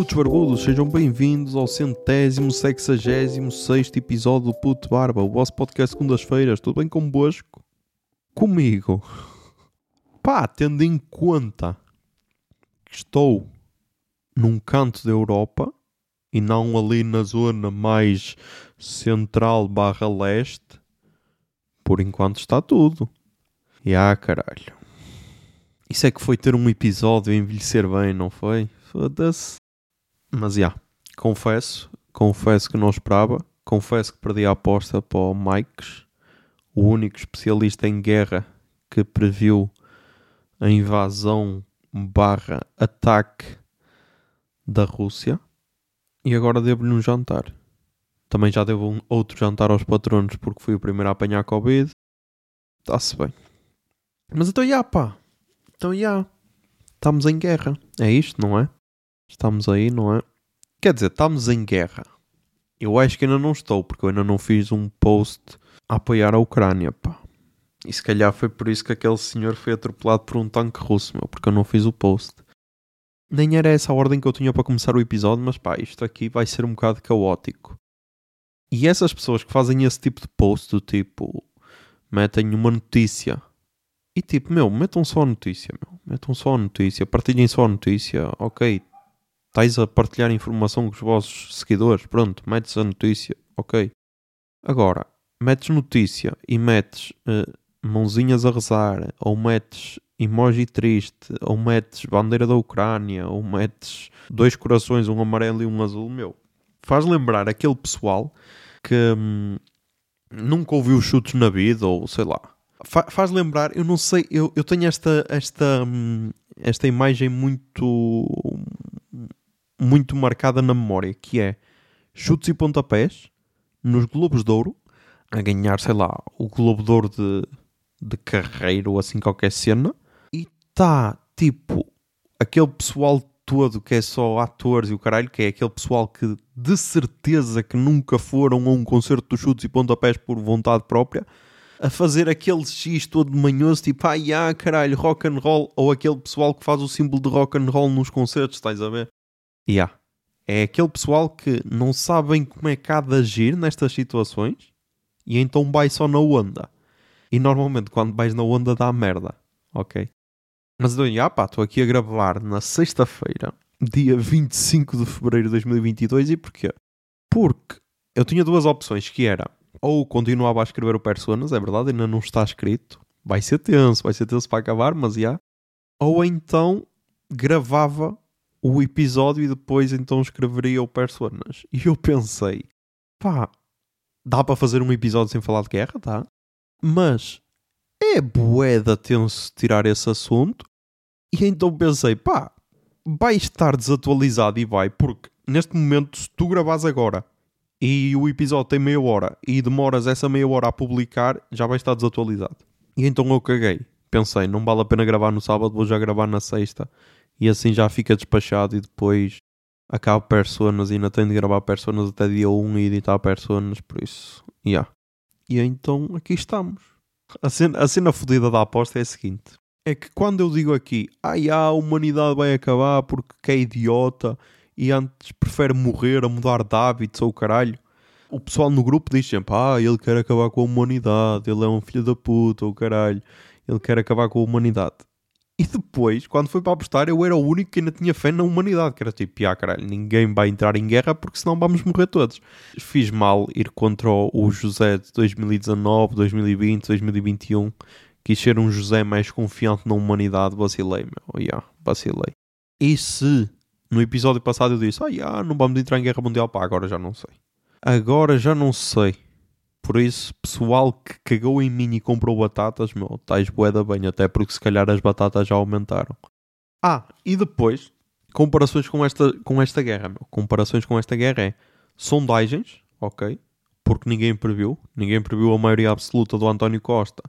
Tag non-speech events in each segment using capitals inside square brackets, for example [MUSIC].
Putos barbudos, sejam bem-vindos ao centésimo, sexagésimo, sexto episódio do Puto Barba, o vosso podcast segundas-feiras. Tudo bem convosco? Comigo? Pá, tendo em conta que estou num canto da Europa e não ali na zona mais central barra leste, por enquanto está tudo. E ah, caralho. Isso é que foi ter um episódio e envelhecer bem, não foi? Foda-se. Mas já, yeah, confesso, confesso que não esperava. Confesso que perdi a aposta para o Mikes, o único especialista em guerra que previu a invasão barra ataque da Rússia. E agora devo-lhe um jantar. Também já devo um outro jantar aos patronos porque fui o primeiro a apanhar Covid. Está-se bem. Mas então, já pá. Então, já. Estamos em guerra. É isto, não é? Estamos aí, não é? Quer dizer, estamos em guerra. Eu acho que ainda não estou, porque eu ainda não fiz um post a apoiar a Ucrânia, pá. E se calhar foi por isso que aquele senhor foi atropelado por um tanque russo, meu, porque eu não fiz o post. Nem era essa a ordem que eu tinha para começar o episódio, mas pá, isto aqui vai ser um bocado caótico. E essas pessoas que fazem esse tipo de post, do tipo, metem uma notícia e tipo, meu, metam só a notícia, meu. Metam só a notícia, partilhem só a notícia, ok. Estais a partilhar informação com os vossos seguidores, pronto, metes a notícia, ok. Agora, metes notícia e metes uh, mãozinhas a rezar, ou metes emoji triste, ou metes bandeira da Ucrânia, ou metes dois corações, um amarelo e um azul, meu. Faz lembrar aquele pessoal que hum, nunca ouviu chutes na vida, ou sei lá, Fa faz lembrar, eu não sei, eu, eu tenho esta, esta, hum, esta imagem muito, muito marcada na memória, que é chutes e pontapés nos Globos de Ouro, a ganhar, sei lá, o Globo de Ouro de, de carreira ou assim qualquer cena, e tá tipo aquele pessoal todo que é só atores e o caralho, que é aquele pessoal que de certeza que nunca foram a um concerto de chutes e pontapés por vontade própria a fazer aquele X todo manhoso, tipo, ah, yeah, caralho, rock and roll, ou aquele pessoal que faz o símbolo de rock and roll nos concertos, estás a ver? Yeah. É aquele pessoal que não sabem como é que há de agir nestas situações e então vai só na onda. E normalmente quando vais na onda dá merda, ok? Mas então, yeah, pá, estou aqui a gravar na sexta-feira, dia 25 de fevereiro de 2022 e porquê? Porque eu tinha duas opções que era ou continuava a escrever o Personas, é verdade, ainda não está escrito. Vai ser tenso, vai ser tenso para acabar, mas já. Ou então gravava o episódio e depois então escreveria o Personas. E eu pensei, pá, dá para fazer um episódio sem falar de guerra, tá? Mas é boeda tenso tirar esse assunto. E então pensei, pá, vai estar desatualizado e vai, porque neste momento, se tu gravas agora e o episódio tem meia hora e demoras essa meia hora a publicar, já vai estar desatualizado. E então eu caguei. Pensei, não vale a pena gravar no sábado, vou já gravar na sexta. E assim já fica despachado e depois acabo personas e ainda tenho de gravar personas até dia 1 e editar personas, por isso, yeah. E então aqui estamos. A cena, a cena fodida da aposta é a seguinte: é que quando eu digo aqui, ai, ah, a humanidade vai acabar porque que é idiota e antes prefere morrer a mudar de hábitos ou caralho. O pessoal no grupo diz sempre: Ah, ele quer acabar com a humanidade, ele é um filho da puta, ou caralho, ele quer acabar com a humanidade. E depois, quando foi para apostar, eu era o único que ainda tinha fé na humanidade, que era tipo, ah, caralho, ninguém vai entrar em guerra porque senão vamos morrer todos. Fiz mal ir contra o José de 2019, 2020, 2021. Quis ser um José mais confiante na humanidade, vacilei, meu. Yeah, vacilei. E se no episódio passado eu disse: Ah, não vamos entrar em guerra mundial. Pá, agora já não sei. Agora já não sei. Por isso, pessoal que cagou em mim e comprou batatas, meu, tais boeda bem, até porque se calhar as batatas já aumentaram. Ah, e depois, comparações com esta, com esta guerra, meu. Comparações com esta guerra é sondagens, ok? Porque ninguém previu. Ninguém previu a maioria absoluta do António Costa.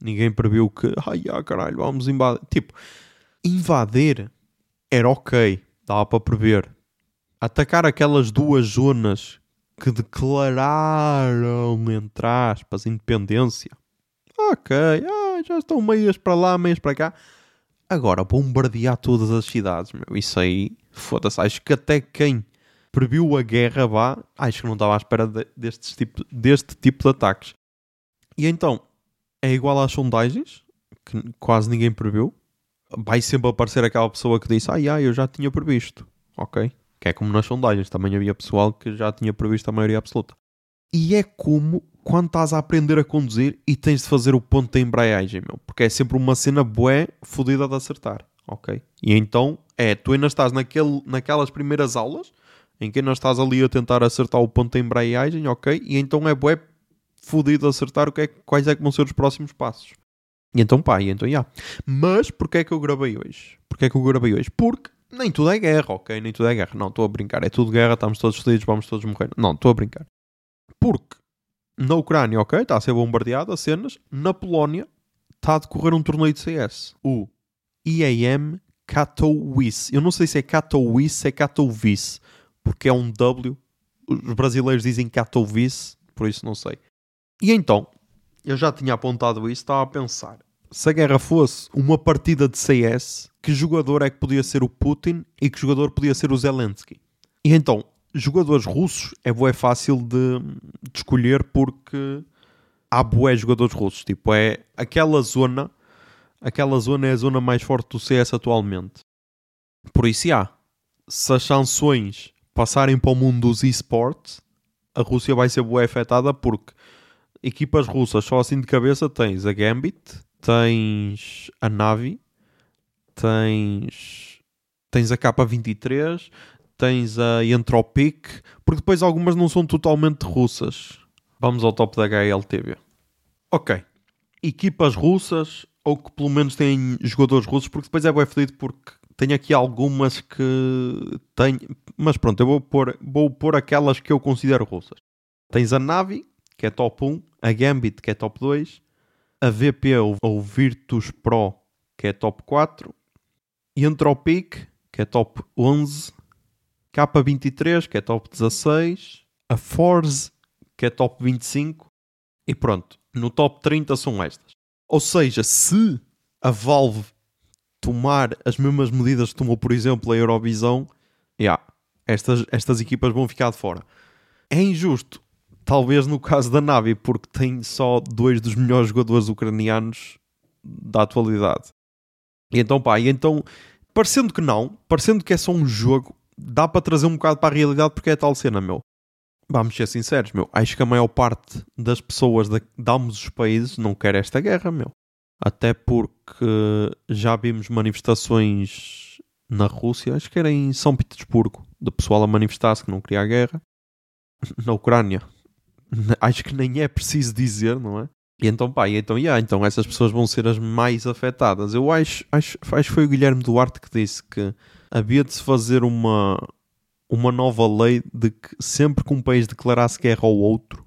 Ninguém previu que, ai, ah, caralho, vamos invadir. Tipo, invadir era ok dava para prever. Atacar aquelas duas zonas que declararam, entre aspas, independência. Ok, ah, já estão meias para lá, meias para cá. Agora, bombardear todas as cidades, meu, isso aí, foda-se. Acho que até quem previu a guerra vá, acho que não estava à espera de, deste, tipo, deste tipo de ataques. E então, é igual às sondagens, que quase ninguém previu. Vai sempre aparecer aquela pessoa que disse, ah, yeah, eu já tinha previsto. Ok? Que é como nas sondagens, também havia pessoal que já tinha previsto a maioria absoluta. E é como quando estás a aprender a conduzir e tens de fazer o ponto da embreagem, meu. Porque é sempre uma cena bué fodida de acertar, ok? E então, é, tu ainda estás naquele, naquelas primeiras aulas em que ainda estás ali a tentar acertar o ponto da embreagem, ok? E então é bué fodido acertar o que é, quais é que vão ser os próximos passos. E então pá, e então já. Yeah. Mas porquê é que eu gravei hoje? Porquê é que eu gravei hoje? Porque nem tudo é guerra, ok? Nem tudo é guerra. Não, estou a brincar. É tudo guerra, estamos todos fodidos, vamos todos morrer. Não, estou a brincar. Porque na Ucrânia, ok, está a ser bombardeado, as cenas. Na Polónia está a decorrer um torneio de CS. O IAM Katowice. Eu não sei se é Katowice, é Katowice. Porque é um W. Os brasileiros dizem Katowice, por isso não sei. E então, eu já tinha apontado isso, estava a pensar. Se a guerra fosse uma partida de CS, que jogador é que podia ser o Putin e que jogador podia ser o Zelensky? E então, jogadores russos é bué fácil de, de, escolher porque há bué jogadores russos. Tipo, é aquela zona, aquela zona é a zona mais forte do CS atualmente. Por isso há. Se as sanções passarem para o mundo dos esportes, a Rússia vai ser bué afetada porque equipas russas, só assim de cabeça, tens a Gambit, tens a Navi, tens, tens a K23, tens a Entropic, porque depois algumas não são totalmente russas. Vamos ao top da HLTV. Ok. Equipas russas, ou que pelo menos têm jogadores russos, porque depois é bem fedido porque tenho aqui algumas que têm. Mas pronto, eu vou pôr, vou pôr aquelas que eu considero russas. Tens a Navi, que é top 1, a Gambit, que é top 2, a VP ou Virtus Pro, que é top 4, Entropic, que é top 11, K23, que é top 16, a Force, que é top 25, e pronto, no top 30 são estas. Ou seja, se a Valve tomar as mesmas medidas que tomou, por exemplo, a Eurovisão, yeah, estas, estas equipas vão ficar de fora. É injusto, talvez no caso da Navi, porque tem só dois dos melhores jogadores ucranianos da atualidade. E então, pá, e então, parecendo que não, parecendo que é só um jogo, dá para trazer um bocado para a realidade porque é tal cena, meu. Vamos ser sinceros, meu. Acho que a maior parte das pessoas de, de ambos os países não quer esta guerra, meu. Até porque já vimos manifestações na Rússia, acho que era em São Petersburgo, de pessoal a manifestar-se que não queria a guerra. Na Ucrânia, [LAUGHS] acho que nem é preciso dizer, não é? E então, pá, e então, yeah, então essas pessoas vão ser as mais afetadas. Eu acho, acho, acho que foi o Guilherme Duarte que disse que havia de se fazer uma, uma nova lei de que sempre que um país declarasse guerra ao outro,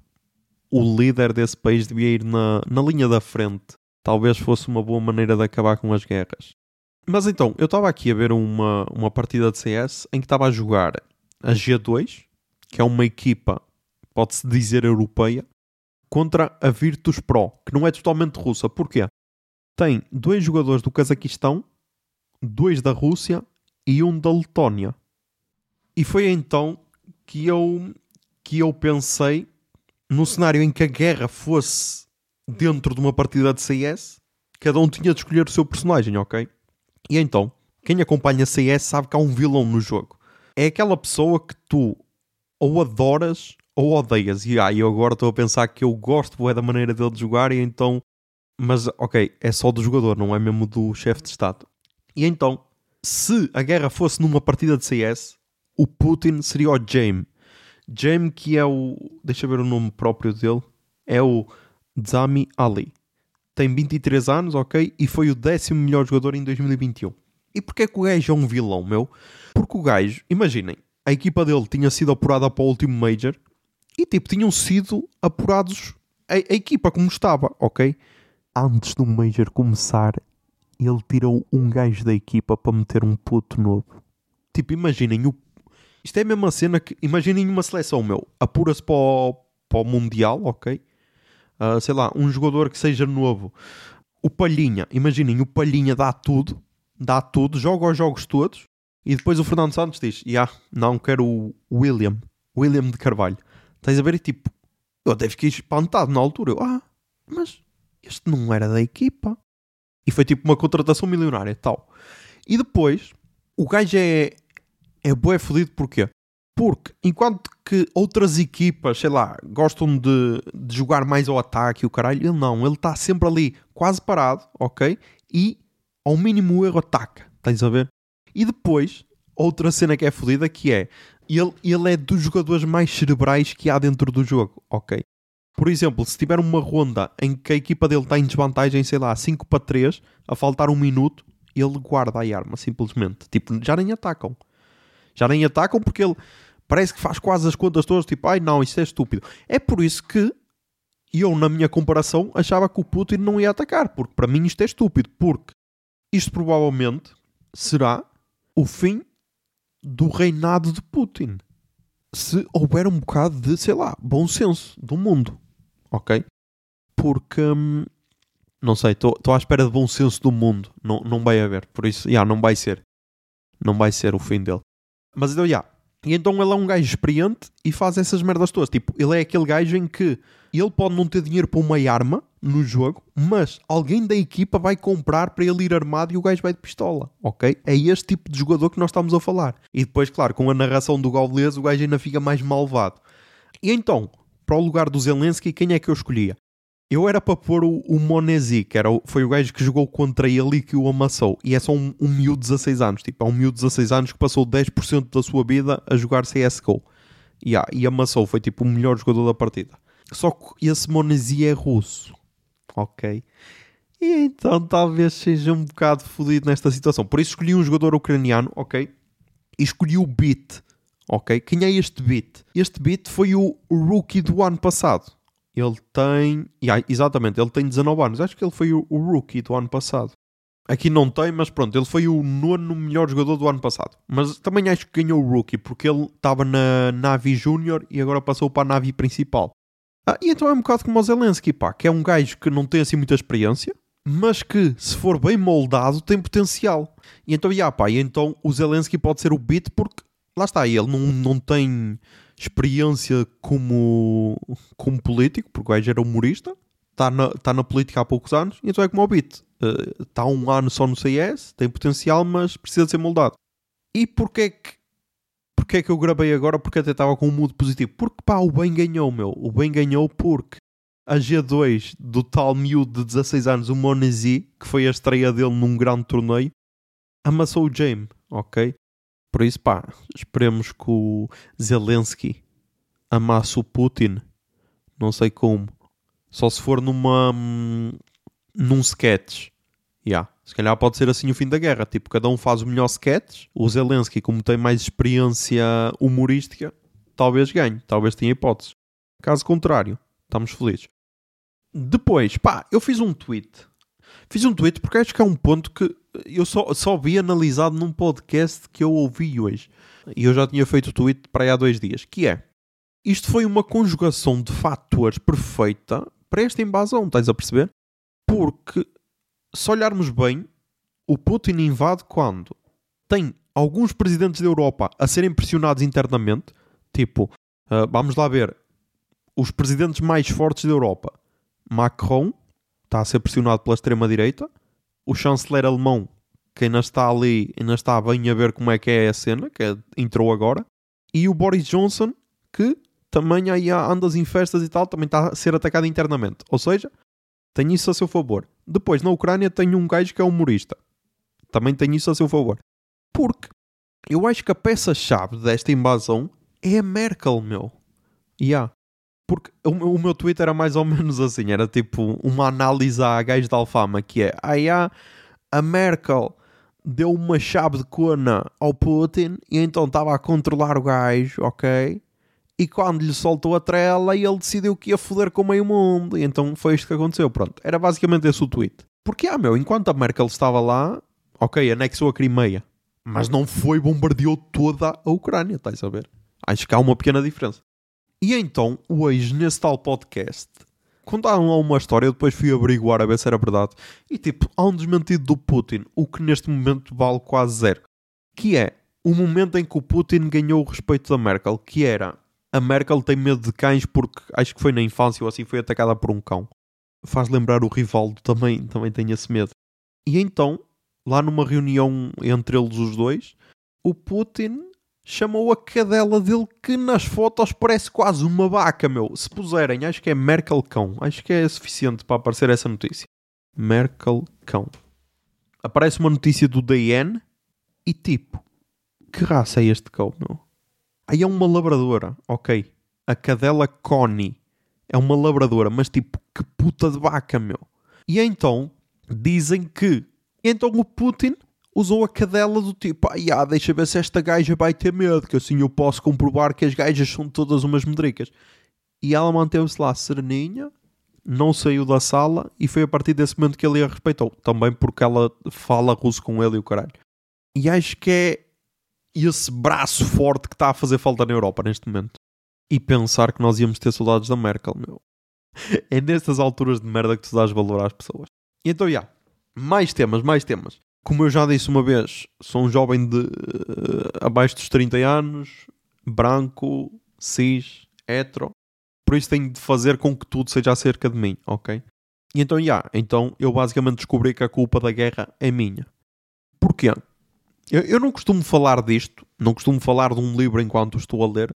o líder desse país devia ir na, na linha da frente. Talvez fosse uma boa maneira de acabar com as guerras. Mas então, eu estava aqui a ver uma, uma partida de CS em que estava a jogar a G2, que é uma equipa, pode-se dizer europeia, contra a Virtus Pro, que não é totalmente russa. Porquê? Tem dois jogadores do Cazaquistão, dois da Rússia e um da Letónia. E foi então que eu, que eu pensei no cenário em que a guerra fosse dentro de uma partida de CS, cada um tinha de escolher o seu personagem, ok? E então, quem acompanha CS sabe que há um vilão no jogo. É aquela pessoa que tu ou adoras ou odeias. E ah, eu agora estou a pensar que eu gosto é da maneira dele de jogar e então. Mas ok, é só do jogador, não é mesmo do chefe de Estado. E então, se a guerra fosse numa partida de CS, o Putin seria o Jaime. Jaime que é o. Deixa ver o nome próprio dele. É o Zami Ali. Tem 23 anos, ok? E foi o décimo melhor jogador em 2021. E porquê que o gajo é um vilão, meu? Porque o gajo, imaginem, a equipa dele tinha sido apurada para o último Major e tipo, tinham sido apurados a, a equipa como estava, ok? Antes do Major começar, ele tirou um gajo da equipa para meter um puto novo. Tipo, imaginem o. Isto é a mesma cena que. Imaginem uma seleção, meu. Apura-se para o, para o Mundial, ok? Uh, sei lá, um jogador que seja novo. O Palhinha, imaginem, o Palhinha dá tudo, dá tudo, joga os jogos todos e depois o Fernando Santos diz: Ya, yeah, não quero o William, William de Carvalho. Estás a ver? E tipo, eu até fiquei espantado na altura. Eu, ah, mas este não era da equipa. E foi tipo uma contratação milionária e tal. E depois, o gajo é, é bué fodido porquê? Porque enquanto que outras equipas, sei lá, gostam de, de jogar mais ao ataque e o caralho, ele não, ele está sempre ali quase parado, ok? E ao mínimo erro ataca, estás a ver? E depois, outra cena que é fodida que é, ele, ele é dos jogadores mais cerebrais que há dentro do jogo, ok? Por exemplo, se tiver uma ronda em que a equipa dele está em desvantagem, sei lá, 5 para 3, a faltar um minuto, ele guarda a arma, simplesmente. Tipo, já nem atacam. Já nem atacam porque ele parece que faz quase as contas todas, tipo, ai não, isso é estúpido. É por isso que eu, na minha comparação, achava que o Putin não ia atacar, porque para mim isto é estúpido, porque isto provavelmente será o fim do reinado de Putin. Se houver um bocado de, sei lá, bom senso do mundo, ok? Porque, hum, não sei, estou à espera de bom senso do mundo, não, não vai haver, por isso, já, yeah, não vai ser. Não vai ser o fim dele. Mas então, já, yeah, e então ele é um gajo experiente e faz essas merdas todas. Tipo, ele é aquele gajo em que ele pode não ter dinheiro para uma arma no jogo, mas alguém da equipa vai comprar para ele ir armado e o gajo vai de pistola, ok? É este tipo de jogador que nós estamos a falar. E depois, claro, com a narração do Gaules, o gajo ainda fica mais malvado. E então, para o lugar do Zelensky, quem é que eu escolhia? Eu era para pôr o, o Monesi, que era o, foi o gajo que jogou contra ele e que o amassou. E é só um, um miúdo de 16 anos. Tipo, é um miúdo de 16 anos que passou 10% da sua vida a jogar CSGO. Yeah, e amassou, foi tipo o melhor jogador da partida. Só que esse Monesi é russo. Ok? E então talvez seja um bocado fodido nesta situação. Por isso escolhi um jogador ucraniano, ok? E escolhi o Beat, ok? Quem é este Beat? Este Beat foi o rookie do ano passado. Ele tem. Yeah, exatamente, ele tem 19 anos. Acho que ele foi o, o, rookie do ano passado. Aqui não tem, mas pronto, ele foi o nono melhor jogador do ano passado. Mas também acho que ganhou o rookie, porque ele estava na Navi Júnior e agora passou para a Navi principal. Ah, e então é um bocado como o Zelensky, pá, que é um gajo que não tem assim muita experiência, mas que, se for bem moldado, tem potencial. E então, yeah, pá, e então o Zelensky pode ser o beat porque, lá está, ele não, não tem experiência como, como político, porque o gajo era humorista, está na, tá na política há poucos anos, então é como o Bit. Está uh, um ano só no CS, tem potencial, mas precisa ser moldado. E porquê que, porquê que eu gravei agora? Porque até estava com um mood positivo. Porque pá, o bem ganhou, meu. O bem ganhou porque a G2 do tal miúdo de 16 anos, o Monesi, que foi a estreia dele num grande torneio, amassou o James, ok? Por isso, pá, esperemos que o Zelensky amasse o Putin. Não sei como. Só se for numa. num sketch. Yeah. Se calhar pode ser assim o fim da guerra. Tipo, cada um faz o melhor sketch. O Zelensky, como tem mais experiência humorística, talvez ganhe. Talvez tenha hipóteses. Caso contrário, estamos felizes. Depois, pá, eu fiz um tweet. Fiz um tweet porque acho que é um ponto que eu só, só vi analisado num podcast que eu ouvi hoje. E eu já tinha feito o tweet para aí há dois dias. Que é, isto foi uma conjugação de fatores perfeita para esta invasão, estás a perceber? Porque, se olharmos bem, o Putin invade quando tem alguns presidentes da Europa a serem pressionados internamente, tipo, uh, vamos lá ver, os presidentes mais fortes da Europa, Macron, está a ser pressionado pela extrema-direita, o chanceler alemão, que ainda está ali, ainda está bem a ver como é que é a cena, que é, entrou agora, e o Boris Johnson, que também aí andas em festas e tal, também está a ser atacado internamente. Ou seja, tem isso a seu favor. Depois, na Ucrânia, tem um gajo que é humorista. Também tem isso a seu favor. Porque eu acho que a peça-chave desta invasão é a Merkel, meu. Yeah. Porque o, meu Twitter era mais ou menos assim, era tipo uma análise a gajos de Alfama, que é, ah, a Merkel deu uma chave de cona ao Putin e então estava a controlar o gajo, ok? E quando lhe soltou a trela, ele decidiu que ia foder com o meio mundo. E então foi isto que aconteceu. Pronto, era basicamente esse o tweet. Porque, ah, meu, enquanto a Merkel estava lá, ok, anexou a Crimeia. Mas não foi bombardeou toda a Ucrânia, estás a ver? Acho que há uma pequena diferença. E então, hoje, nesse tal podcast, contaram lá uma história, eu depois fui averiguar a ver se era verdade. E tipo, há um desmentido do Putin, o que neste momento vale quase zero. Que é o momento em que o Putin ganhou o respeito da Merkel, que era a Merkel tem medo de cães porque acho que foi na infância ou assim foi atacada por um cão. Faz lembrar o Rivaldo também, também tem esse medo. E então, lá numa reunião entre eles os dois, o Putin chamou a cadela dele que nas fotos parece quase uma vaca, meu. Se puserem, acho que é Merkel cão. Acho que é suficiente para aparecer essa notícia. Merkel cão. Aparece uma notícia do DN e tipo, que raça é este cão, meu? Aí é uma labradora, ok. A cadela Connie é uma labradora, mas tipo, que puta de vaca, meu. E então, dizem que. Então o Putin usou a cadela do tipo, ah, yeah, deixa ver se esta gaja vai ter medo, que assim eu posso comprovar que as gajas são todas umas medricas. E ela manteve-se lá sereninha, não saiu da sala e foi a partir desse momento que ele a respeitou. Também porque ela fala russo com ele e o caralho. E acho que é esse braço forte que está a fazer falta na Europa neste momento. E pensar que nós íamos ter soldados da Merkel, meu. [LAUGHS] É nestas alturas de merda que tu dás valor às pessoas. E então, já. Yeah, mais temas, mais temas. Como eu já disse uma vez, sou um jovem de uh, abaixo dos 30 anos, branco, cis, hetero. Por isso tenho de fazer com que tudo seja acerca de mim, ok? E então, já, yeah, então eu basicamente descobri que a culpa da guerra é minha. Porquê? Eu, eu não costumo falar disto, não costumo falar de um livro enquanto estou a ler.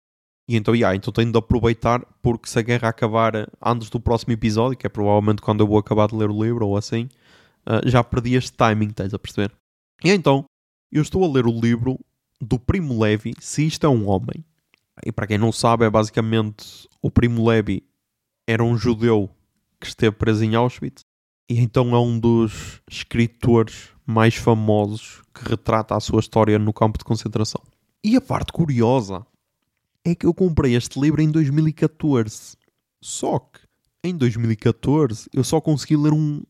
E então, yeah, então tenho de aproveitar porque se a guerra acabar antes do próximo episódio, que é provavelmente quando eu vou acabar de ler o livro ou assim, uh, já perdi este timing, estás a perceber? E então, eu estou a ler o livro do Primo Levi, Se Isto é um Homem. E para quem não sabe, é basicamente o Primo Levi era um judeu que esteve preso em Auschwitz e então é um dos escritores mais famosos que retrata a sua história no campo de concentração. E a parte curiosa é que eu comprei este livro em 2014. Só que em 2014 eu só consegui ler um,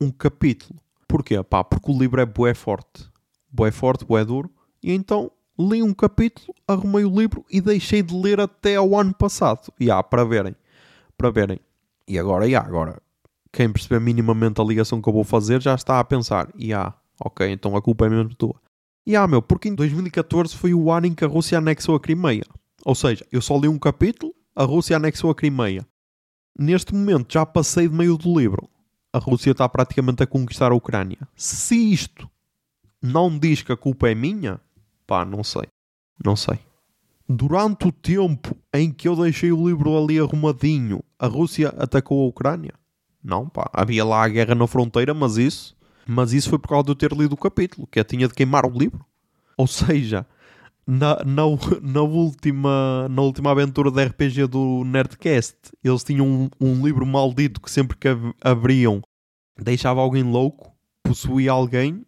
um capítulo. Porquê? Pá, porque o livro é bué forte. Bué forte, bué duro. E então li um capítulo, arrumei o livro e deixei de ler até ao ano passado. E há, para verem. Para verem. E agora, e agora, quem perceber minimamente a ligação que eu vou fazer já está a pensar, e há, ok, então a culpa é mesmo tua. E há, meu, porque em 2014 foi o ano em que a Rússia anexou a Crimeia. Ou seja, eu só li um capítulo, a Rússia anexou a Crimeia. Neste momento já passei de meio do livro a Rússia está praticamente a conquistar a Ucrânia. Se isto não diz que a culpa é minha, pá, não sei. Não sei. Durante o tempo em que eu deixei o livro ali arrumadinho, a Rússia atacou a Ucrânia? Não, pá. Havia lá a guerra na fronteira, mas isso, mas isso foi por causa de eu ter lido o capítulo, que eu tinha de queimar o livro. Ou seja, na, na, [LAUGHS] na, última, na última aventura da RPG do Nerdcast, eles tinham um, um livro maldito que sempre que abriam deixava alguém louco, possuía alguém.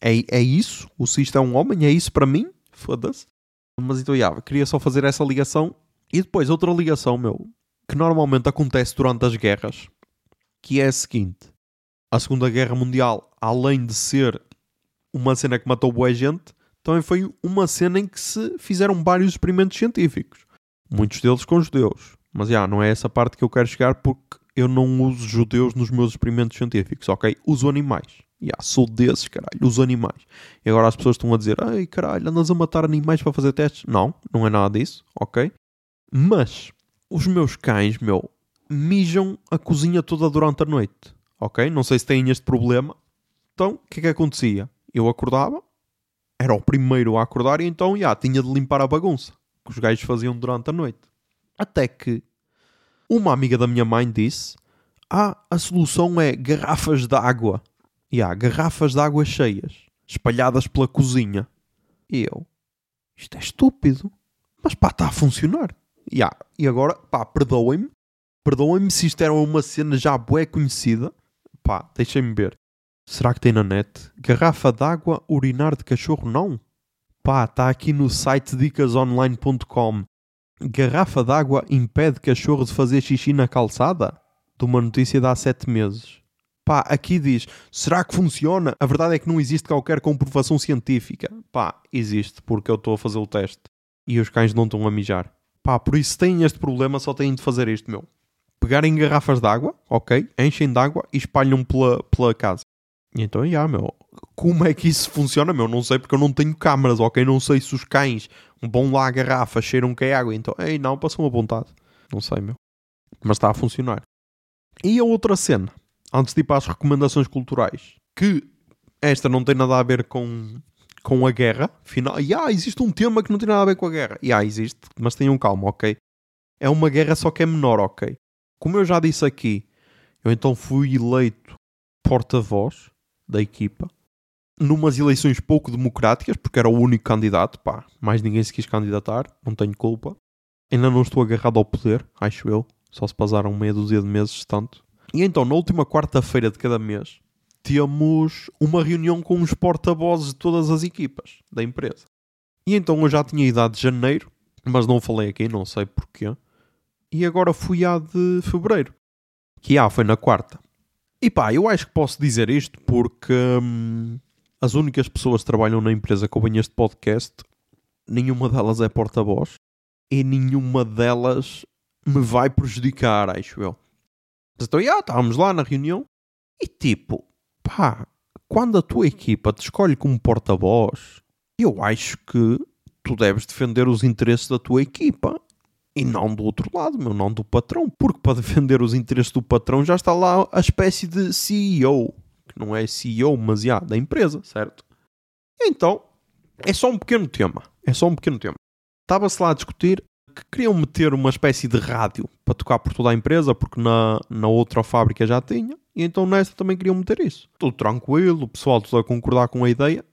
É, é isso? O Sisto é um homem? É isso para mim? Foda-se. Mas então, já, queria só fazer essa ligação. E depois, outra ligação, meu, que normalmente acontece durante as guerras, que é a seguinte: a Segunda Guerra Mundial, além de ser uma cena que matou boa gente, também foi uma cena em que se fizeram vários experimentos científicos. Muitos deles com judeus. Mas já, não é essa parte que eu quero chegar porque eu não uso judeus nos meus experimentos científicos, ok? Uso animais. Já, sou desses, caralho, uso animais. E agora as pessoas estão a dizer, ai caralho, andas a matar animais para fazer testes? Não, não é nada disso, ok? Mas os meus cães, meu, mijam a cozinha toda durante a noite, ok? Não sei se têm este problema. Então, o que é que acontecia? Eu acordava, era o primeiro a acordar e então já tinha de limpar a bagunça que os gajos faziam durante a noite. Até que uma amiga da minha mãe disse: Ah, a solução é garrafas de água. E há garrafas de água cheias, espalhadas pela cozinha. E eu, isto é estúpido. Mas pá, está a funcionar. E, há, e agora, pá, perdoem-me. Perdoem-me se isto era uma cena já bué conhecida. Pá, deixem-me ver. Será que tem na net? Garrafa d'água, urinar de cachorro? Não. Pá, está aqui no site dicasonline.com. Garrafa d'água impede cachorro de fazer xixi na calçada? De uma notícia de há 7 meses. Pá, aqui diz: será que funciona? A verdade é que não existe qualquer comprovação científica. Pá, existe, porque eu estou a fazer o teste. E os cães não estão a mijar. Pá, por isso, têm este problema, só têm de fazer isto, meu. pegarem garrafas de água, ok? Enchem de água e espalham pela, pela casa. Então, já, meu, como é que isso funciona, meu? Não sei porque eu não tenho câmaras, ok? Não sei se os cães vão lá a garrafa, cheiram que é água, então, ei, não, passou uma vontade. Não sei, meu. Mas está a funcionar. E a outra cena, antes de ir para as recomendações culturais, que esta não tem nada a ver com, com a guerra, final, e ah, existe um tema que não tem nada a ver com a guerra. E ah, existe, mas tenham calma, ok? É uma guerra só que é menor, ok? Como eu já disse aqui, eu então fui eleito porta-voz da equipa numas eleições pouco democráticas, porque era o único candidato, pá, mais ninguém se quis candidatar, não tenho culpa. Ainda não estou agarrado ao poder, acho eu. Só se passaram meia dúzia de meses, tanto. E então, na última quarta-feira de cada mês, temos uma reunião com os porta-vozes de todas as equipas da empresa. E então eu já tinha idade de janeiro, mas não falei aqui, não sei porquê. E agora fui à de fevereiro. Que ah, foi na quarta. E pá, eu acho que posso dizer isto porque hum, as únicas pessoas que trabalham na empresa que ouvem este podcast, nenhuma delas é porta-voz e nenhuma delas me vai prejudicar, acho eu. Então, já, estávamos lá na reunião e tipo, pá, quando a tua equipa te escolhe como porta-voz, eu acho que tu deves defender os interesses da tua equipa e não do outro lado, meu, não do patrão, porque para defender os interesses do patrão já está lá a espécie de CEO, que não é CEO, mas já, da empresa, certo? Então, é só um pequeno tema, é só um pequeno tema. Estava-se lá a discutir que queriam meter uma espécie de rádio para tocar por toda a empresa, porque na, na outra fábrica já tinha, e então nesta também queriam meter isso. Tudo tranquilo, o pessoal tudo a concordar com a ideia,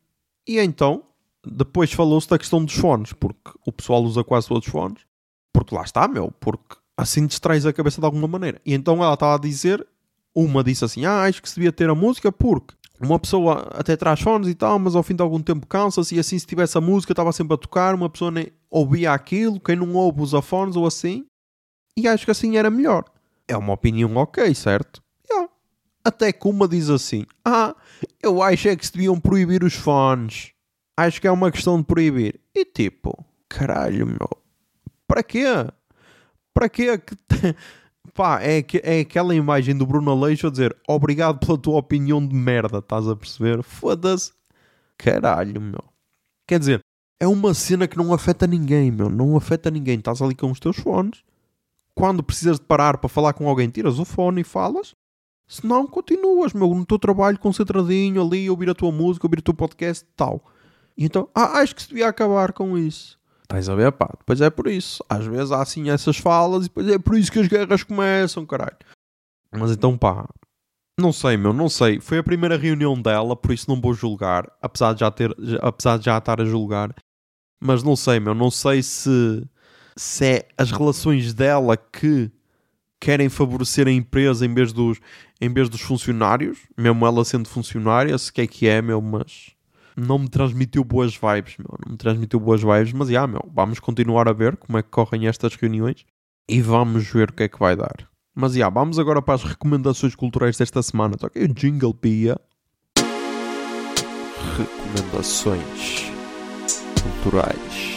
e então depois falou-se da questão dos fones, porque o pessoal usa quase todos os fones, porque lá está, meu, porque assim distrais a cabeça de alguma maneira. E então ela estava a dizer, uma disse assim, ah, acho que se devia ter a música porque uma pessoa até traz fones e tal, mas ao fim de algum tempo cansa-se e assim se tivesse a música estava sempre a tocar, uma pessoa nem ouvia aquilo, quem não ouve usa fones ou assim, e acho que assim era melhor. É uma opinião ok, certo? Yeah. Até que uma diz assim, ah, eu acho é que se deviam proibir os fones. Acho que é uma questão de proibir. E tipo, caralho, meu, para quê? Para quê? [LAUGHS] Pá, é, é aquela imagem do Bruno Aleixo a dizer obrigado pela tua opinião de merda, estás a perceber? Foda-se. Caralho, meu. Quer dizer, é uma cena que não afeta ninguém, meu. Não afeta ninguém. Estás ali com os teus fones. Quando precisas de parar para falar com alguém, tiras o fone e falas. Se não, continuas, meu, no teu trabalho, concentradinho ali, ouvir a tua música, ouvir o teu podcast tal. E então, ah, acho que se devia acabar com isso. Estás a ver, pá? Depois é por isso. Às vezes há assim essas falas e depois é por isso que as guerras começam, caralho. Mas então, pá, não sei, meu, não sei. Foi a primeira reunião dela, por isso não vou julgar, apesar de já ter, apesar de já estar a julgar. Mas não sei, meu, não sei se se é as relações dela que querem favorecer a empresa em vez dos em vez dos funcionários, mesmo ela sendo funcionária, se que é que é, meu, mas não me transmitiu boas vibes, meu. Não me transmitiu boas vibes, mas já, meu, vamos continuar a ver como é que correm estas reuniões e vamos ver o que é que vai dar. Mas já, vamos agora para as recomendações culturais desta semana. Toca o Jingle Pia. Recomendações culturais.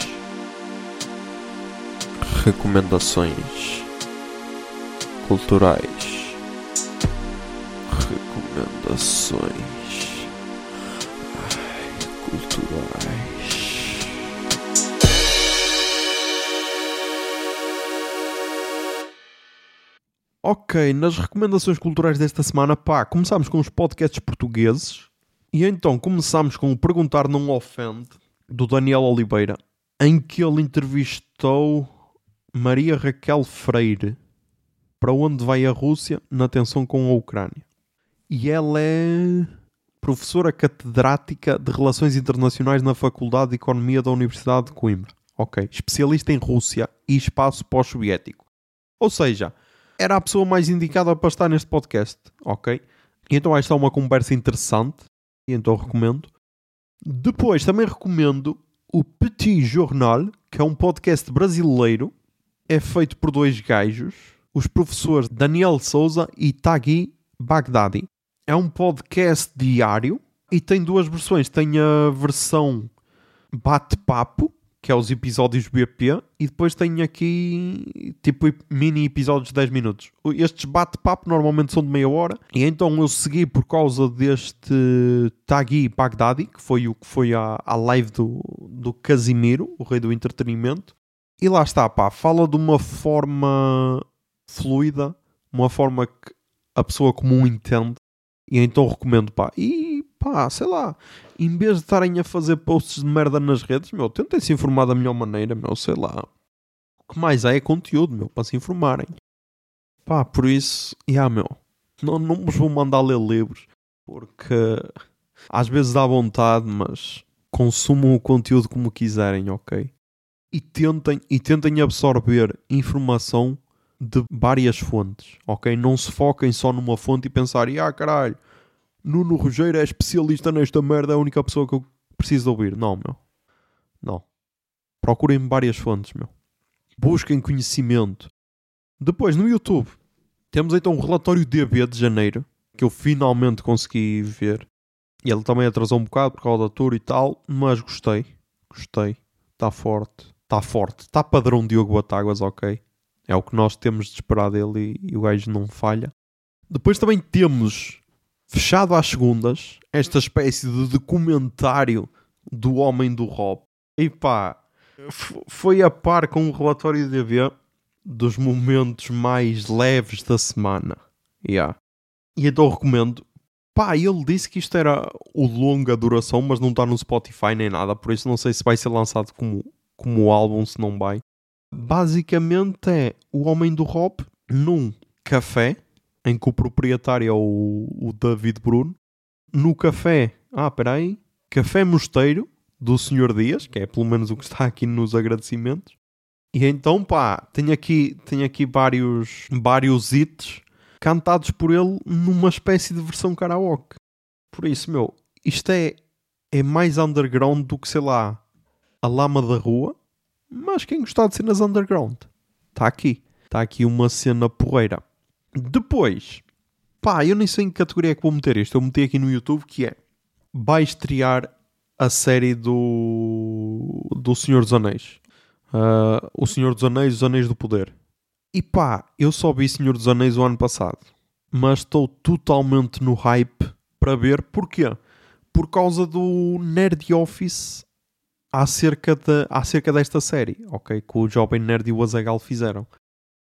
Recomendações culturais. Recomendações culturais. Ok, nas recomendações culturais desta semana, pá, começámos com os podcasts portugueses e então começámos com o Perguntar Não Ofende, do Daniel Oliveira, em que ele entrevistou Maria Raquel Freire para onde vai a Rússia na tensão com a Ucrânia. E ela é professora catedrática de Relações Internacionais na Faculdade de Economia da Universidade de Coimbra. Ok. Especialista em Rússia e espaço pós-soviético. Ou seja, era a pessoa mais indicada para estar neste podcast. Ok. Então esta é uma conversa interessante. E então recomendo. Depois também recomendo o Petit Jornal, que é um podcast brasileiro. É feito por dois gajos, os professores Daniel Souza e Tagui Baghdadi. É um podcast diário e tem duas versões. Tem a versão bate-papo, que é os episódios BP, e depois tenho aqui tipo mini episódios de 10 minutos. Estes bate-papo normalmente são de meia hora, e então eu segui por causa deste Tagui Baghdadi, que foi o que foi a live do, do Casimiro, o rei do entretenimento. E lá está, pá, fala de uma forma fluida, uma forma que a pessoa comum entende, e então recomendo, pá. E pá, sei lá, em vez de estarem a fazer posts de merda nas redes, meu, tentem se informar da melhor maneira, meu, sei lá. O que mais há é conteúdo, meu, para se informarem. Pá, por isso, já, yeah, meu, não, não vos vou mandar ler livros, porque às vezes dá vontade, mas consumam o conteúdo como quiserem, ok? E tentem, e tentem absorver informação de várias fontes, ok? Não se foquem só numa fonte e pensarem, ah caralho, Nuno Rogério é especialista nesta merda, é a única pessoa que eu preciso ouvir. Não, meu. Não. Procurem várias fontes, meu. Busquem conhecimento. Depois, no YouTube, temos então o relatório DB de janeiro, que eu finalmente consegui ver. E ele também atrasou um bocado por causa da tour e tal, mas gostei. Gostei. Está forte. Está forte. Está padrão Diogo Batáguas, ok. É o que nós temos de esperar dele e, e o gajo não falha. Depois também temos fechado às segundas, esta espécie de documentário do homem do Rob. E pá, foi a par com o relatório de DV dos momentos mais leves da semana. Yeah. E então recomendo. Pá, ele disse que isto era o longa duração, mas não está no Spotify nem nada, por isso não sei se vai ser lançado como, como álbum, se não vai. Basicamente é o homem do Rob num café em que o proprietário é o, o David Bruno. No café, ah, peraí, Café Mosteiro do Senhor Dias, que é pelo menos o que está aqui nos agradecimentos. E então, pá, tem aqui, tem aqui vários, vários hits cantados por ele numa espécie de versão karaoke. Por isso, meu, isto é, é mais underground do que, sei lá, a lama da rua. Mas quem gostar de cenas underground, está aqui. Está aqui uma cena porreira. Depois, pá, eu nem sei em que categoria é que vou meter isto. Eu meti aqui no YouTube que é vai estrear a série do do Senhor dos Anéis. Uh, o Senhor dos Anéis, os Anéis do Poder. E pá, eu só vi Senhor dos Anéis o ano passado, mas estou totalmente no hype para ver porquê. Por causa do Nerd Office acerca, de, acerca desta série, ok? Que o Jovem Nerd e o Azagal fizeram.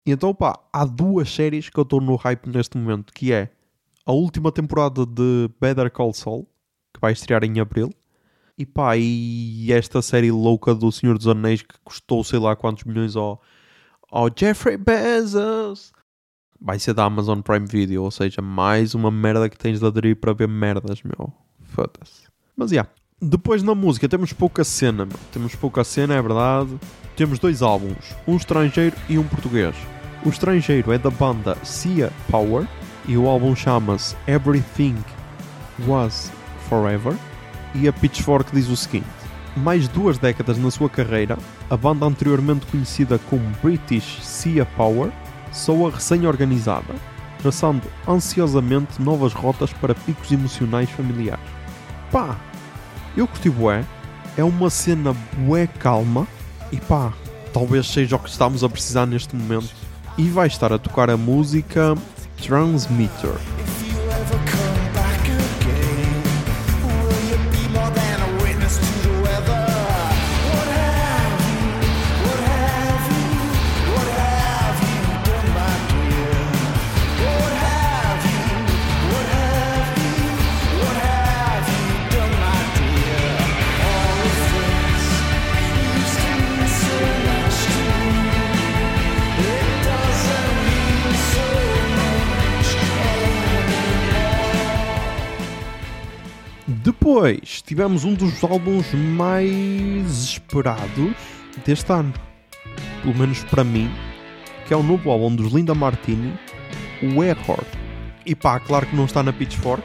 E então, pá, há duas séries que eu estou no hype neste momento, que é a última temporada de Better Call Saul, que vai estrear em Abril, e pá, e esta série louca do Senhor dos Anéis que custou sei lá quantos milhões ao, ao Jeffrey Bezos. Vai ser da Amazon Prime Video, ou seja, mais uma merda que tens de aderir para ver merdas, meu. Foda-se. Mas, já. Yeah. Depois na música temos pouca cena. Temos pouca cena, é verdade. Temos dois álbuns, um estrangeiro e um português. O estrangeiro é da banda Sia Power e o álbum chama-se Everything Was Forever. E a Pitchfork diz o seguinte: mais duas décadas na sua carreira, a banda anteriormente conhecida como British Sia Power soa recém-organizada, traçando ansiosamente novas rotas para picos emocionais familiares. Pá, eu curti bué, é uma cena bué calma. E pá, talvez seja o que estamos a precisar neste momento. E vai estar a tocar a música Transmitter. Tivemos um dos álbuns mais esperados deste ano, pelo menos para mim, que é o novo álbum dos Linda Martini, o Error. E pá, claro que não está na Pitchfork,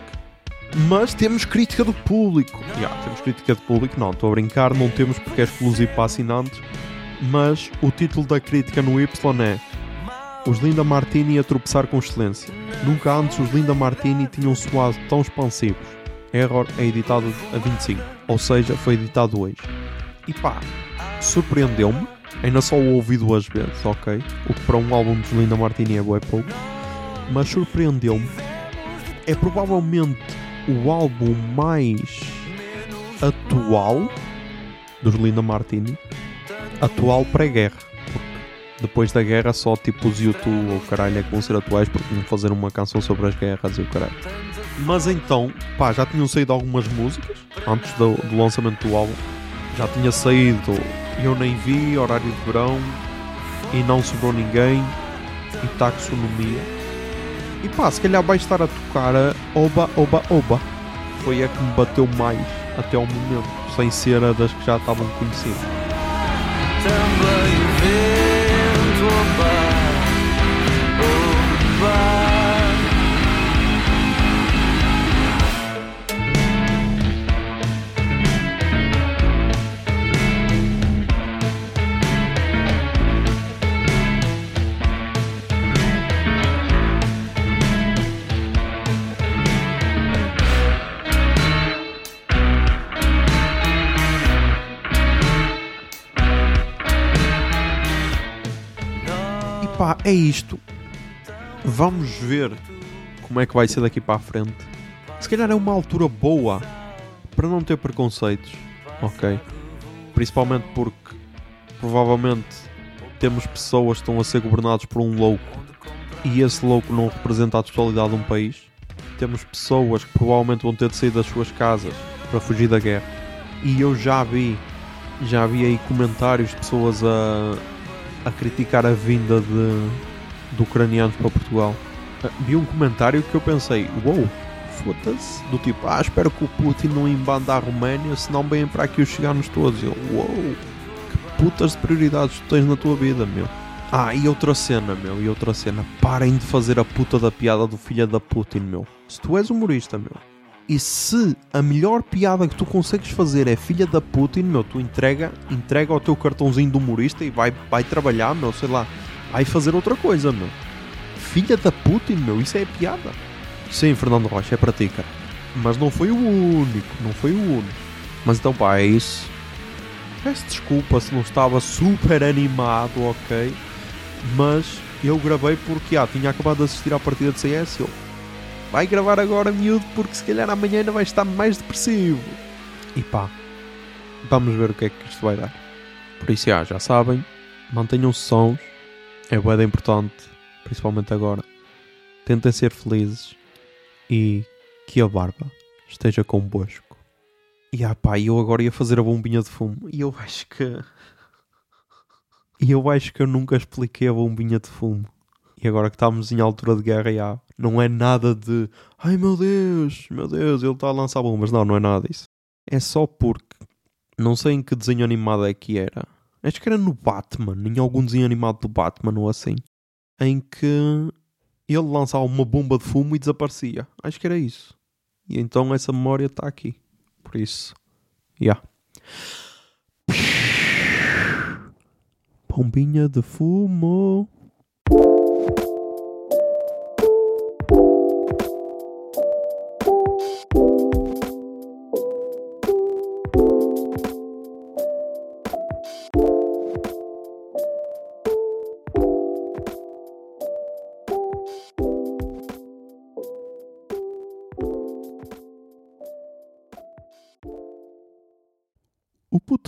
mas temos crítica do público. Yeah, temos crítica do público, não, estou a brincar, não temos porque é exclusivo para assinantes, mas o título da crítica no Y é Os Linda Martini a tropeçar com excelência. Nunca antes os Linda Martini tinham soado tão expansivos Error é editado a 25, ou seja, foi editado hoje. E pá, surpreendeu-me. Ainda só o ouvi duas vezes, ok? O que para um álbum de Linda Martini é bué pouco. Mas surpreendeu-me. É provavelmente o álbum mais atual dos Linda Martini. Atual pré-guerra. Depois da guerra só tipo os YouTube ou caralho é que vão ser atuais porque vão fazer uma canção sobre as guerras e o caralho. Mas então, pá, já tinham saído algumas músicas antes do, do lançamento do álbum. Já tinha saído Eu Nem Vi, Horário de Verão e Não Sobrou Ninguém e Taxonomia. E pá, se calhar vai estar a tocar a Oba Oba Oba. Foi a que me bateu mais até ao momento, sem ser a das que já estavam conhecidas. É isto. Vamos ver como é que vai ser daqui para a frente. Se calhar é uma altura boa para não ter preconceitos, ok? Principalmente porque provavelmente temos pessoas que estão a ser governados por um louco e esse louco não representa a totalidade de um país. Temos pessoas que provavelmente vão ter de sair das suas casas para fugir da guerra. E eu já vi, já vi aí comentários de pessoas a, a criticar a vinda de, de ucranianos para Portugal. Ah, Vi um comentário que eu pensei, uou, foda-se, do tipo, ah, espero que o Putin não embanda a Roménia, senão vêm para aqui os ciganos todos. Eu, uou, que putas de prioridades tu tens na tua vida, meu. Ah, e outra cena, meu, e outra cena. Parem de fazer a puta da piada do filho da Putin, meu. Se tu és humorista, meu, e se a melhor piada que tu consegues fazer é filha da Putin, meu, tu entrega, entrega o teu cartãozinho de humorista e vai, vai trabalhar, meu, sei lá, vai fazer outra coisa, meu. Filha da Putin, meu, isso é piada. Sim, Fernando Rocha, é para ti, cara. Mas não foi o único, não foi o único. Mas então, pá, é isso. Peço desculpa se não estava super animado, ok? Mas eu gravei porque, ah, tinha acabado de assistir à partida de CS. Eu, vai gravar agora, miúdo, porque se calhar amanhã ainda vai estar mais depressivo. E pá, vamos ver o que é que isto vai dar. Por isso, já, já sabem, mantenham-se sons, é bem importante, principalmente agora. Tentem ser felizes e que a barba esteja convosco. E ah pá, eu agora ia fazer a bombinha de fumo e eu acho que. [LAUGHS] E eu acho que eu nunca expliquei a bombinha de fumo. E agora que estamos em altura de guerra, já, não é nada de ai meu Deus, meu Deus, ele está a lançar bombas. Não, não é nada disso. É só porque não sei em que desenho animado é que era. Acho que era no Batman, em algum desenho animado do Batman ou assim. Em que ele lançava uma bomba de fumo e desaparecia. Acho que era isso. E então essa memória está aqui. Por isso, já. Bombinha de fumo.